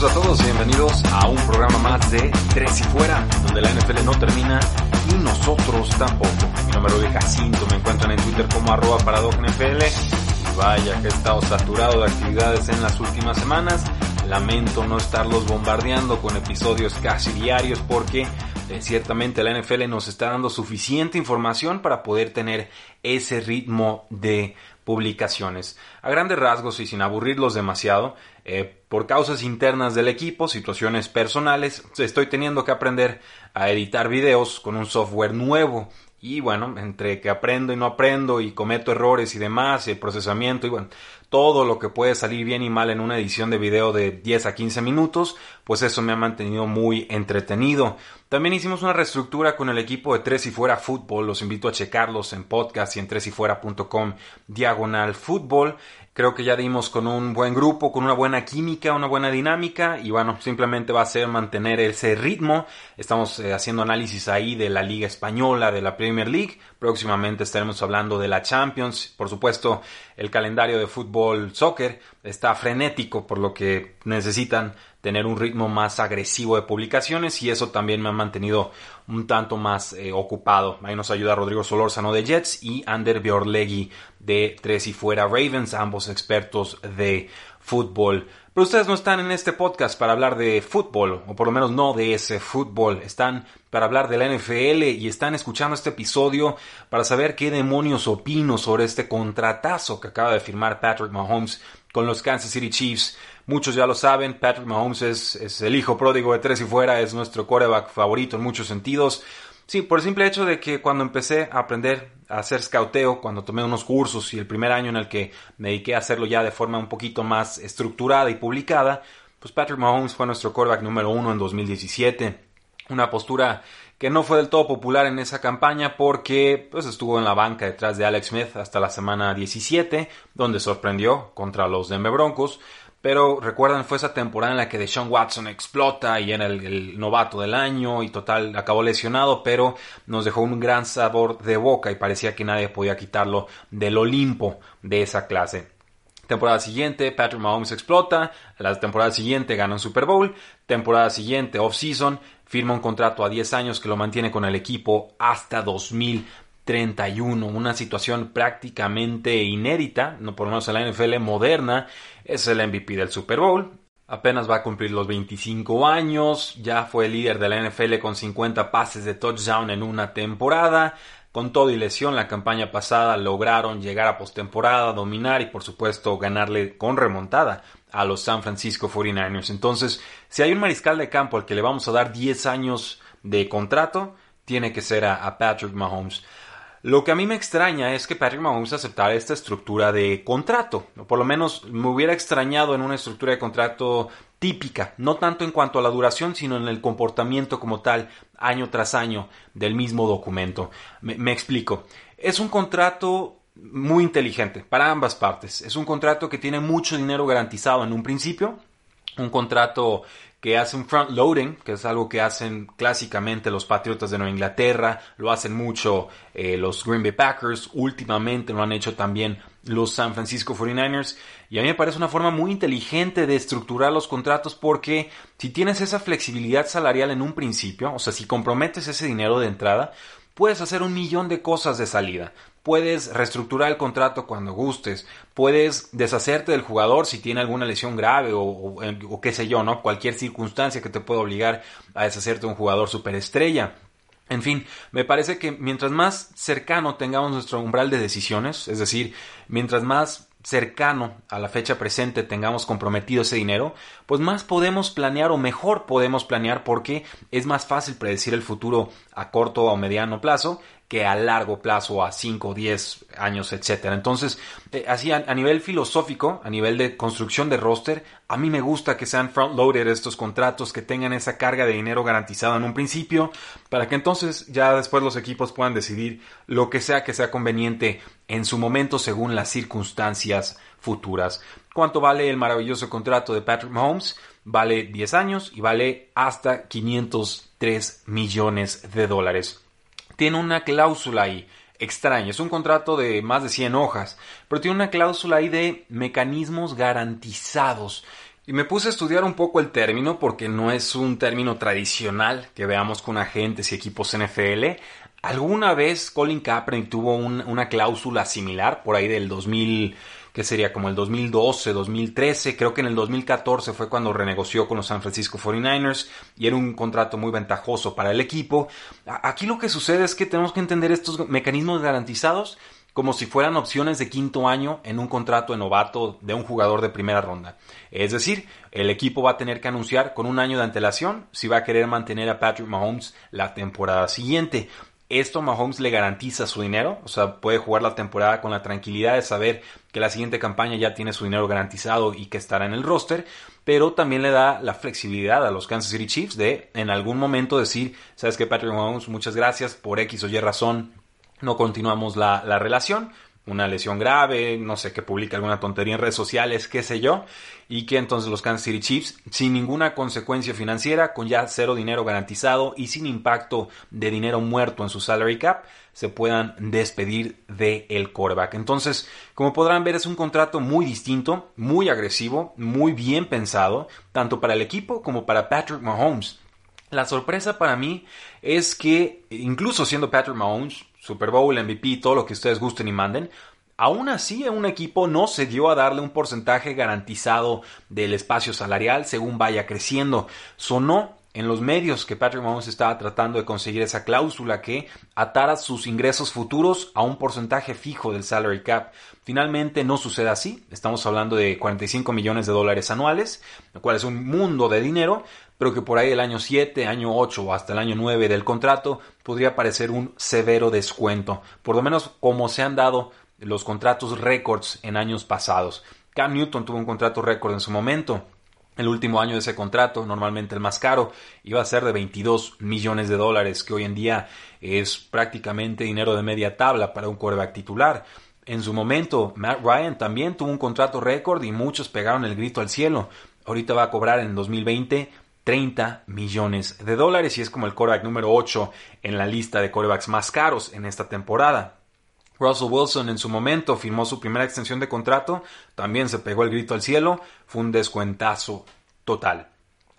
Saludos a todos y bienvenidos a un programa más de Tres y Fuera, donde la NFL no termina y nosotros tampoco. Mi nombre es Jacinto, me encuentran en Twitter como arroba NFL. Y vaya que he estado saturado de actividades en las últimas semanas. Lamento no estarlos bombardeando con episodios casi diarios porque eh, ciertamente la NFL nos está dando suficiente información para poder tener ese ritmo de publicaciones. A grandes rasgos y sin aburrirlos demasiado, eh, por causas internas del equipo, situaciones personales, estoy teniendo que aprender a editar videos con un software nuevo. Y bueno, entre que aprendo y no aprendo y cometo errores y demás, el procesamiento y bueno, todo lo que puede salir bien y mal en una edición de video de 10 a 15 minutos, pues eso me ha mantenido muy entretenido. También hicimos una reestructura con el equipo de Tres y Fuera Fútbol, los invito a checarlos en podcast y en tresyfuera.com diagonal fútbol. Creo que ya dimos con un buen grupo, con una buena química, una buena dinámica y bueno, simplemente va a ser mantener ese ritmo. Estamos eh, haciendo análisis ahí de la Liga Española, de la Premier League. Próximamente estaremos hablando de la Champions. Por supuesto, el calendario de fútbol soccer está frenético, por lo que necesitan tener un ritmo más agresivo de publicaciones y eso también me ha mantenido un tanto más eh, ocupado. Ahí nos ayuda Rodrigo Solórzano de Jets y Ander Biorlegui de Tres y Fuera Ravens, ambos expertos de fútbol. Pero ustedes no están en este podcast para hablar de fútbol, o por lo menos no de ese fútbol. Están para hablar de la NFL y están escuchando este episodio para saber qué demonios opino sobre este contratazo que acaba de firmar Patrick Mahomes con los Kansas City Chiefs. Muchos ya lo saben, Patrick Mahomes es, el hijo pródigo de tres y fuera, es nuestro quarterback favorito en muchos sentidos. Sí, por el simple hecho de que cuando empecé a aprender a hacer scouteo, cuando tomé unos cursos y el primer año en el que me dediqué a hacerlo ya de forma un poquito más estructurada y publicada, pues Patrick Mahomes fue nuestro quarterback número uno en 2017. Una postura que no fue del todo popular en esa campaña porque pues, estuvo en la banca detrás de Alex Smith hasta la semana 17, donde sorprendió contra los Denver Broncos, pero recuerdan, fue esa temporada en la que Deshaun Watson explota y era el, novato del año y total acabó lesionado, pero nos dejó un gran sabor de boca y parecía que nadie podía quitarlo del Olimpo de esa clase. Temporada siguiente, Patrick Mahomes explota. La temporada siguiente gana un Super Bowl. Temporada siguiente, off-season, firma un contrato a 10 años que lo mantiene con el equipo hasta 2031. Una situación prácticamente inédita, no por lo menos en la NFL moderna es el MVP del Super Bowl. Apenas va a cumplir los 25 años, ya fue líder de la NFL con 50 pases de touchdown en una temporada. Con todo y lesión, la campaña pasada lograron llegar a postemporada, dominar y por supuesto ganarle con remontada a los San Francisco 49ers. Entonces, si hay un mariscal de campo al que le vamos a dar 10 años de contrato, tiene que ser a, a Patrick Mahomes. Lo que a mí me extraña es que Patrick Mahomes aceptara esta estructura de contrato. Por lo menos me hubiera extrañado en una estructura de contrato típica, no tanto en cuanto a la duración, sino en el comportamiento como tal, año tras año, del mismo documento. Me, me explico. Es un contrato muy inteligente para ambas partes. Es un contrato que tiene mucho dinero garantizado en un principio, un contrato que hace un front loading, que es algo que hacen clásicamente los Patriotas de Nueva Inglaterra, lo hacen mucho eh, los Green Bay Packers, últimamente lo han hecho también los San Francisco 49ers, y a mí me parece una forma muy inteligente de estructurar los contratos porque si tienes esa flexibilidad salarial en un principio, o sea, si comprometes ese dinero de entrada, puedes hacer un millón de cosas de salida. Puedes reestructurar el contrato cuando gustes, puedes deshacerte del jugador si tiene alguna lesión grave o, qué sé yo, ¿no? Cualquier circunstancia que te pueda obligar a deshacerte de un jugador superestrella. En fin, me parece que mientras más cercano tengamos nuestro umbral de decisiones, es decir, mientras más cercano a la fecha presente tengamos comprometido ese dinero, pues más podemos planear o mejor podemos planear porque es más fácil predecir el futuro a corto o mediano plazo que a largo plazo, a 5, 10 años, etcétera. Entonces, eh, así a, nivel filosófico, a nivel de construcción de roster, a mí me gusta que sean front-loaded estos contratos, que tengan esa carga de dinero garantizada en un principio, para que entonces ya después los equipos puedan decidir lo que sea que sea conveniente en su momento según las circunstancias futuras. ¿Cuánto vale el maravilloso contrato de Patrick Mahomes? Vale 10 años y vale hasta 503 millones de dólares tiene una cláusula ahí extraña. Es un contrato de más de 100 hojas, pero tiene una cláusula ahí de mecanismos garantizados. Y me puse a estudiar un poco el término porque no es un término tradicional que veamos con agentes y equipos NFL. Alguna vez Colin Kaepernick tuvo una cláusula similar por ahí del 2000 que sería como el 2012, 2013, creo que en el 2014 fue cuando renegoció con los San Francisco 49ers y era un contrato muy ventajoso para el equipo. Aquí lo que sucede es que tenemos que entender estos mecanismos garantizados como si fueran opciones de quinto año en un contrato de novato de un jugador de primera ronda. Es decir, el equipo va a tener que anunciar con un año de antelación si va a querer mantener a Patrick Mahomes la temporada siguiente. Esto Mahomes le garantiza su dinero, o sea, puede jugar la temporada con la tranquilidad de saber que la siguiente campaña ya tiene su dinero garantizado y que estará en el roster, pero también le da la flexibilidad a los Kansas City Chiefs de en algún momento decir, sabes que Patrick Mahomes, muchas gracias por X o Y razón, no continuamos la, la relación, una lesión grave, no sé, que publique alguna tontería en redes sociales, qué sé yo, y que entonces los Kansas City Chiefs, sin ninguna consecuencia financiera, con ya cero dinero garantizado y sin impacto de dinero muerto en su salary cap, se puedan despedir del el. Entonces, como podrán ver, es un contrato muy distinto, muy agresivo, muy bien pensado, tanto para el equipo como para Patrick Mahomes. La sorpresa para mí es que, incluso siendo Patrick Mahomes, Super Bowl, MVP, todo lo que ustedes gusten y manden, Aún así, un equipo no se dio a darle un porcentaje garantizado del espacio salarial según vaya creciendo. Sonó en los medios que Patrick Mahomes estaba tratando de conseguir esa cláusula que atara sus ingresos futuros a un porcentaje fijo del salary cap. Finalmente no sucede así, estamos hablando de 45 millones de dólares anuales, lo cual es un mundo de dinero, pero que por ahí el año 7, año 8 o hasta el año 9 del contrato podría parecer un severo descuento, por lo menos como se han dado los contratos récords en años pasados. Cam Newton tuvo un contrato récord en su momento. El último año de ese contrato, normalmente el más caro, iba a ser de 22 millones de dólares, que hoy en día es prácticamente dinero de media tabla para un quarterback titular. En su momento, Matt Ryan también tuvo un contrato récord y muchos pegaron el grito al cielo. Ahorita va a cobrar en 2020 30 millones de dólares y es como el coreback número 8 en la lista de corebacks más caros en esta temporada. Russell Wilson en su momento firmó su primera extensión de contrato, también se pegó el grito al cielo, fue un descuentazo total.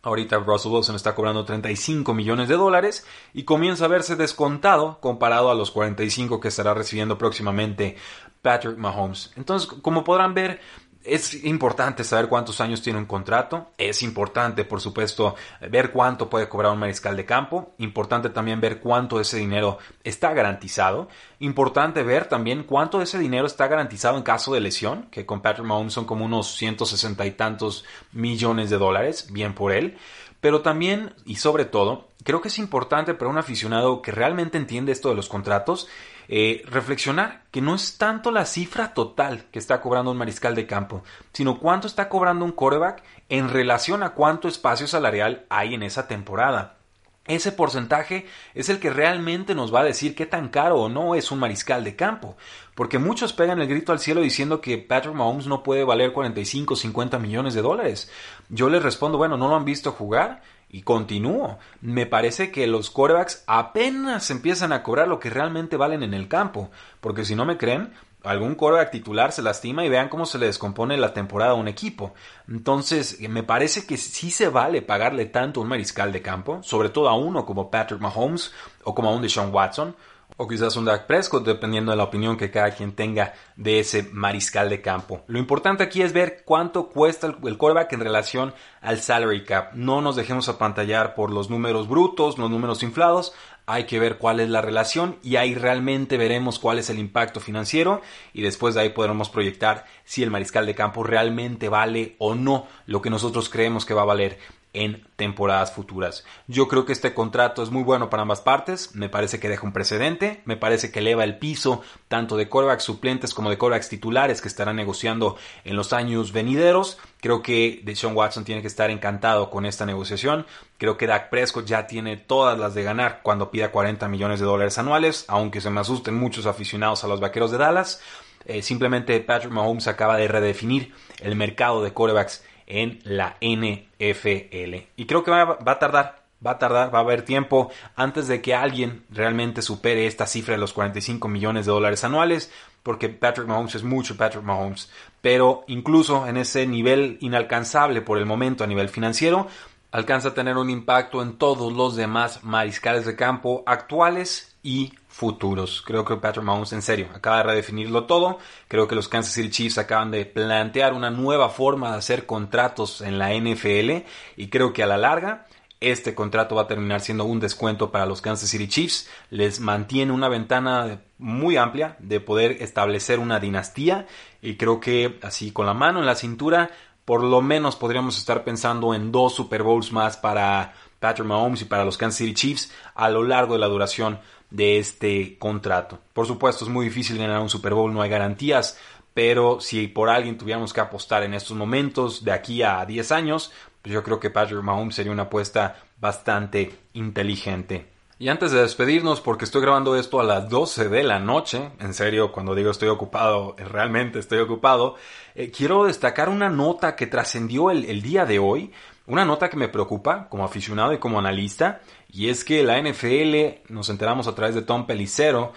Ahorita Russell Wilson está cobrando 35 millones de dólares y comienza a verse descontado comparado a los 45 que estará recibiendo próximamente Patrick Mahomes. Entonces, como podrán ver, es importante saber cuántos años tiene un contrato, es importante por supuesto ver cuánto puede cobrar un mariscal de campo, importante también ver cuánto de ese dinero está garantizado, importante ver también cuánto de ese dinero está garantizado en caso de lesión, que con Patrick Mahomes son como unos 160 y tantos millones de dólares, bien por él, pero también y sobre todo creo que es importante para un aficionado que realmente entiende esto de los contratos eh, reflexionar que no es tanto la cifra total que está cobrando un mariscal de campo, sino cuánto está cobrando un coreback en relación a cuánto espacio salarial hay en esa temporada. Ese porcentaje es el que realmente nos va a decir qué tan caro o no es un mariscal de campo, porque muchos pegan el grito al cielo diciendo que Patrick Mahomes no puede valer 45 o 50 millones de dólares. Yo les respondo, bueno, ¿no lo han visto jugar? Y continúo. Me parece que los corebacks apenas empiezan a cobrar lo que realmente valen en el campo. Porque si no me creen, algún coreback titular se lastima y vean cómo se le descompone la temporada a un equipo. Entonces, me parece que sí se vale pagarle tanto a un mariscal de campo, sobre todo a uno como Patrick Mahomes o como a un Deshaun Watson o quizás un Dak Prescott, dependiendo de la opinión que cada quien tenga de ese mariscal de campo. Lo importante aquí es ver cuánto cuesta el, el en relación al salary cap. No nos dejemos apantallar por los números brutos, los números inflados. Hay que ver cuál es la relación y ahí realmente veremos cuál es el impacto financiero y después de ahí podremos proyectar si el mariscal de campo realmente vale o no lo que nosotros creemos que va a valer en temporadas futuras. Yo creo que este contrato es muy bueno para ambas partes, me parece que deja un precedente, me parece que eleva el piso tanto de corebacks suplentes como de corebacks titulares que estarán negociando en los años venideros. Creo que Deshaun Watson tiene que estar encantado con esta negociación. Creo que Dak Prescott ya tiene todas las de ganar cuando pida 40 millones de dólares anuales, aunque se me asusten muchos aficionados a los vaqueros de Dallas. Eh, simplemente Patrick Mahomes acaba de redefinir el mercado de corebacks en la NFL. Y creo que va, a tardar, va a tardar, va a haber tiempo antes de que alguien realmente supere esta cifra de los 45 millones de dólares anuales, porque Patrick Mahomes es mucho Patrick Mahomes. Pero incluso en ese nivel inalcanzable por el momento a nivel financiero, alcanza a tener un impacto en todos los demás mariscales de campo actuales y futuros. Creo que Patrick Mahomes, en serio, acaba de redefinirlo todo. Creo que los Kansas City Chiefs acaban de plantear una nueva forma de hacer contratos en la NFL y creo que a la larga este contrato va a terminar siendo un descuento para los Kansas City Chiefs. Les mantiene una ventana muy amplia de poder establecer una dinastía y creo que así con la mano en la cintura por lo menos podríamos estar pensando en dos Super Bowls más para Patrick Mahomes y para los Kansas City Chiefs a lo largo de la duración de este contrato. Por supuesto, es muy difícil ganar un Super Bowl, no hay garantías, pero si por alguien tuviéramos que apostar en estos momentos de aquí a 10 años, pues yo creo que Patrick Mahomes sería una apuesta bastante inteligente. Y antes de despedirnos, porque estoy grabando esto a las 12 de la noche, en serio, cuando digo estoy ocupado, realmente estoy ocupado, eh, quiero destacar una nota que trascendió el día de hoy, una nota que me preocupa como aficionado y como analista, y es que la NFL, nos enteramos a través de Tom Pelicero,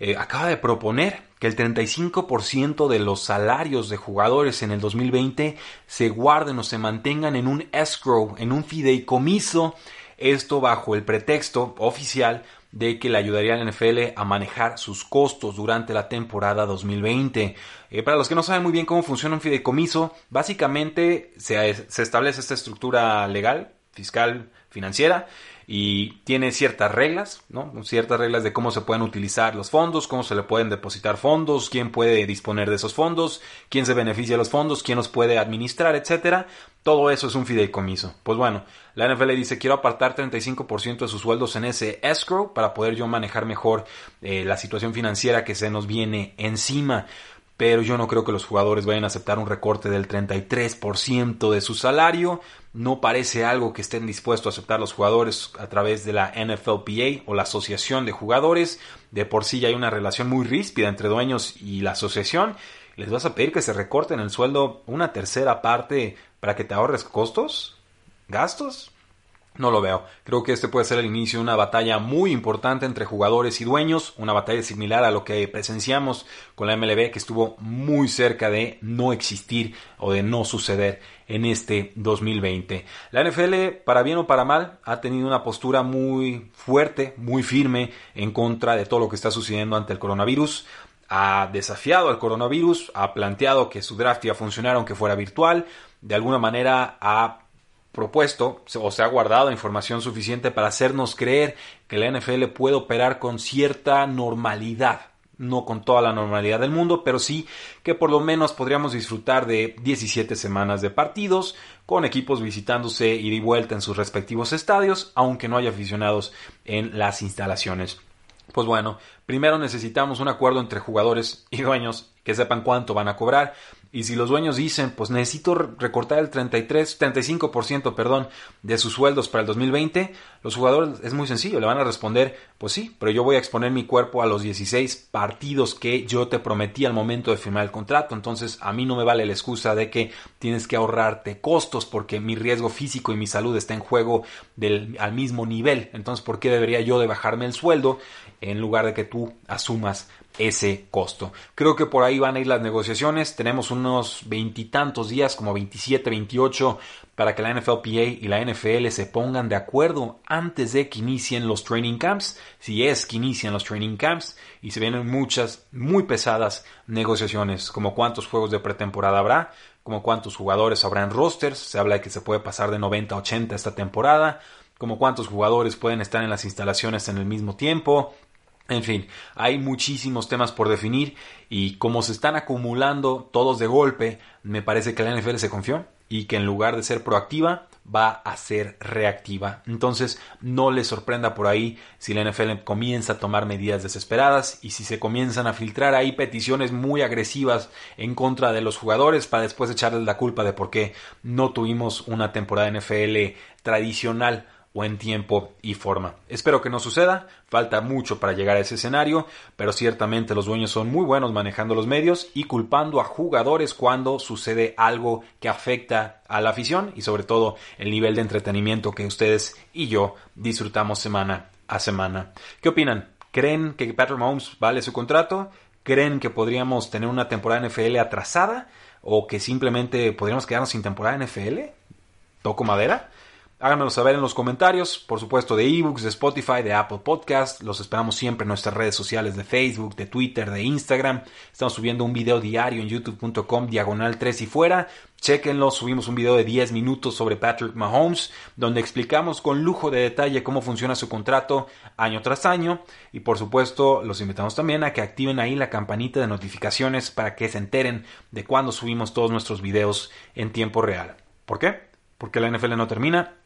eh, acaba de proponer que el 35% de los salarios de jugadores en el 2020 se guarden o se mantengan en un escrow, en un fideicomiso, esto bajo el pretexto oficial de que le ayudaría a la NFL a manejar sus costos durante la temporada 2020. Eh, para los que no saben muy bien cómo funciona un fideicomiso, básicamente se, se establece esta estructura legal, fiscal, financiera, y tiene ciertas reglas, ¿no? Ciertas reglas de cómo se pueden utilizar los fondos, cómo se le pueden depositar fondos, quién puede disponer de esos fondos, quién se beneficia de los fondos, quién los puede administrar, etcétera. Todo eso es un fideicomiso. Pues bueno, la NFL dice quiero apartar 35% de sus sueldos en ese escrow para poder yo manejar mejor eh, la situación financiera que se nos viene encima pero yo no creo que los jugadores vayan a aceptar un recorte del 33% de su salario. No parece algo que estén dispuestos a aceptar los jugadores a través de la NFLPA o la Asociación de Jugadores. De por sí ya hay una relación muy ríspida entre dueños y la asociación. ¿Les vas a pedir que se recorten el sueldo una tercera parte para que te ahorres costos? ¿Gastos? No lo veo. Creo que este puede ser el inicio de una batalla muy importante entre jugadores y dueños, una batalla similar a lo que presenciamos con la MLB que estuvo muy cerca de no existir o de no suceder en este 2020. La NFL, para bien o para mal, ha tenido una postura muy fuerte, muy firme en contra de todo lo que está sucediendo ante el coronavirus ha desafiado al coronavirus, ha planteado que su draft iba a funcionar aunque fuera virtual, de alguna manera ha propuesto o se ha guardado información suficiente para hacernos creer que la NFL puede operar con cierta normalidad. No con toda la normalidad del mundo, pero sí que por lo menos podríamos disfrutar de 17 semanas de partidos, con equipos visitándose y de vuelta en sus respectivos estadios, aunque no haya aficionados en las instalaciones. Pues bueno, primero necesitamos un acuerdo entre jugadores y dueños que sepan cuánto van a cobrar. Y si los dueños dicen, pues necesito recortar el 33, 35%, perdón, de sus sueldos para el 2020, los jugadores es muy sencillo, le van a responder, pues sí, pero yo voy a exponer mi cuerpo a los 16 partidos que yo te prometí al momento de firmar el contrato, entonces a mí no me vale la excusa de que tienes que ahorrarte costos porque mi riesgo físico y mi salud está en juego del, al mismo nivel, entonces ¿por qué debería yo de bajarme el sueldo en lugar de que tú asumas ese costo. Creo que por ahí van a ir las negociaciones. Tenemos unos veintitantos días, como 27, 28, para que la NFLPA y la NFL se pongan de acuerdo antes de que inicien los training camps, si es que inician los training camps, y se vienen muchas, muy pesadas negociaciones, como cuántos juegos de pretemporada habrá, como cuántos jugadores habrá en rosters, se habla de que se puede pasar de 90 a 80 esta temporada, como cuántos jugadores pueden estar en las instalaciones en el mismo tiempo, en fin, hay muchísimos temas por definir y como se están acumulando todos de golpe, me parece que la NFL se confió y que en lugar de ser proactiva va a ser reactiva. Entonces no le sorprenda por ahí si la NFL comienza a tomar medidas desesperadas y si se comienzan a filtrar ahí peticiones muy agresivas en contra de los jugadores para después echarles la culpa de por qué no tuvimos una temporada NFL tradicional o en tiempo y forma. Espero que no suceda, falta mucho para llegar a ese escenario, pero ciertamente los dueños son muy buenos manejando los medios y culpando a jugadores cuando sucede algo que afecta a la afición y sobre todo el nivel de entretenimiento que ustedes y yo disfrutamos semana a semana. ¿Qué opinan? ¿Creen que Patrick Mahomes vale su contrato? ¿Creen que podríamos tener una temporada NFL atrasada? ¿O que simplemente podríamos quedarnos sin temporada NFL? ¿Toco madera? Háganmelo saber en los comentarios, por supuesto, de ebooks, de Spotify, de Apple Podcast. Los esperamos siempre en nuestras redes sociales de Facebook, de Twitter, de Instagram. Estamos subiendo un video diario en youtube.com diagonal 3 y fuera. Chequenlo, subimos un video de 10 minutos sobre Patrick Mahomes, donde explicamos con lujo de detalle cómo funciona su contrato año tras año. Y por supuesto, los invitamos también a que activen ahí la campanita de notificaciones para que se enteren de cuando subimos todos nuestros videos en tiempo real. ¿Por qué? Porque la NFL no termina